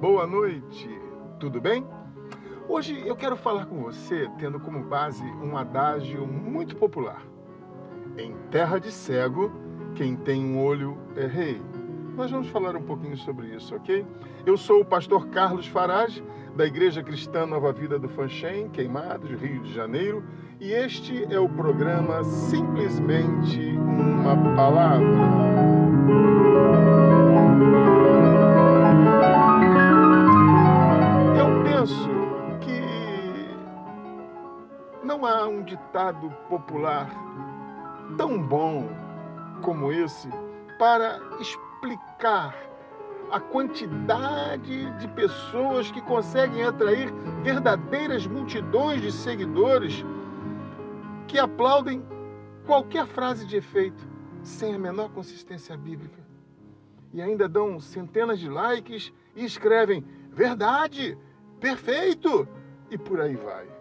boa noite, tudo bem? Hoje eu quero falar com você tendo como base um adágio muito popular. Em terra de cego, quem tem um olho é rei. Nós vamos falar um pouquinho sobre isso, ok? Eu sou o pastor Carlos Farage, da Igreja Cristã Nova Vida do Fanchen, Queimados, Rio de Janeiro, e este é o programa Simplesmente uma Palavra. Ditado popular tão bom como esse para explicar a quantidade de pessoas que conseguem atrair verdadeiras multidões de seguidores que aplaudem qualquer frase de efeito sem a menor consistência bíblica. E ainda dão centenas de likes e escrevem verdade, perfeito e por aí vai.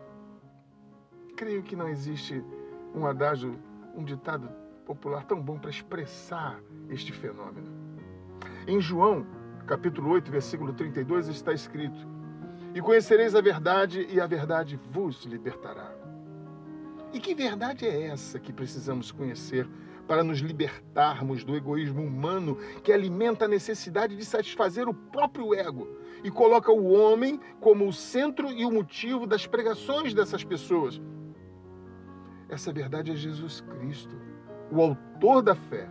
Creio que não existe um adágio, um ditado popular tão bom para expressar este fenômeno. Em João, capítulo 8, versículo 32, está escrito: E conhecereis a verdade, e a verdade vos libertará. E que verdade é essa que precisamos conhecer para nos libertarmos do egoísmo humano que alimenta a necessidade de satisfazer o próprio ego e coloca o homem como o centro e o motivo das pregações dessas pessoas? Essa verdade é Jesus Cristo, o autor da fé.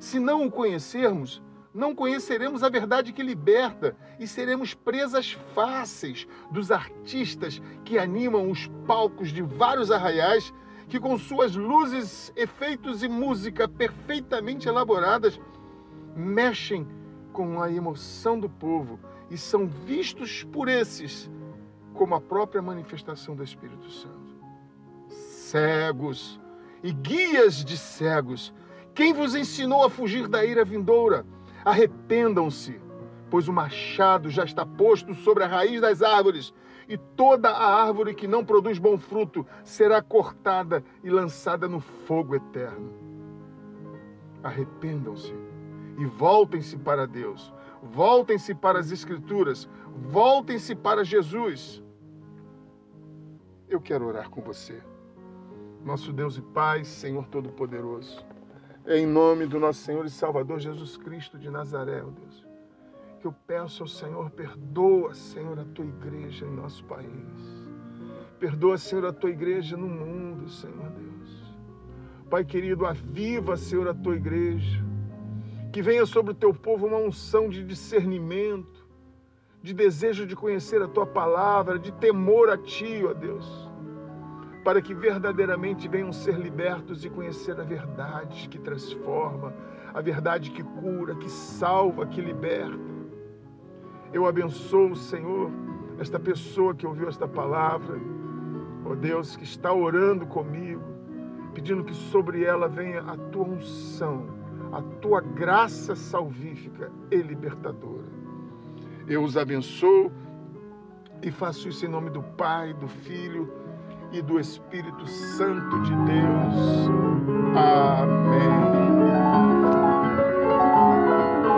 Se não o conhecermos, não conheceremos a verdade que liberta e seremos presas fáceis dos artistas que animam os palcos de vários arraiais que, com suas luzes, efeitos e música perfeitamente elaboradas, mexem com a emoção do povo e são vistos por esses como a própria manifestação do Espírito Santo. Cegos e guias de cegos, quem vos ensinou a fugir da ira vindoura? Arrependam-se, pois o machado já está posto sobre a raiz das árvores, e toda a árvore que não produz bom fruto será cortada e lançada no fogo eterno. Arrependam-se e voltem-se para Deus, voltem-se para as Escrituras, voltem-se para Jesus. Eu quero orar com você. Nosso Deus e Pai, Senhor Todo-Poderoso em nome do nosso Senhor e Salvador Jesus Cristo de Nazaré, ó Deus. Que eu peço ao Senhor, perdoa, Senhor, a tua igreja em nosso país. Perdoa, Senhor, a tua igreja no mundo, Senhor Deus. Pai querido, aviva, Senhor, a tua igreja. Que venha sobre o teu povo uma unção de discernimento, de desejo de conhecer a tua palavra, de temor a ti, ó Deus para que verdadeiramente venham ser libertos e conhecer a verdade que transforma, a verdade que cura, que salva, que liberta. Eu abençoo, Senhor, esta pessoa que ouviu esta palavra, ó Deus, que está orando comigo, pedindo que sobre ela venha a tua unção, a tua graça salvífica e libertadora. Eu os abençoo e faço isso em nome do Pai, do Filho e do Espírito Santo de Deus. Amém.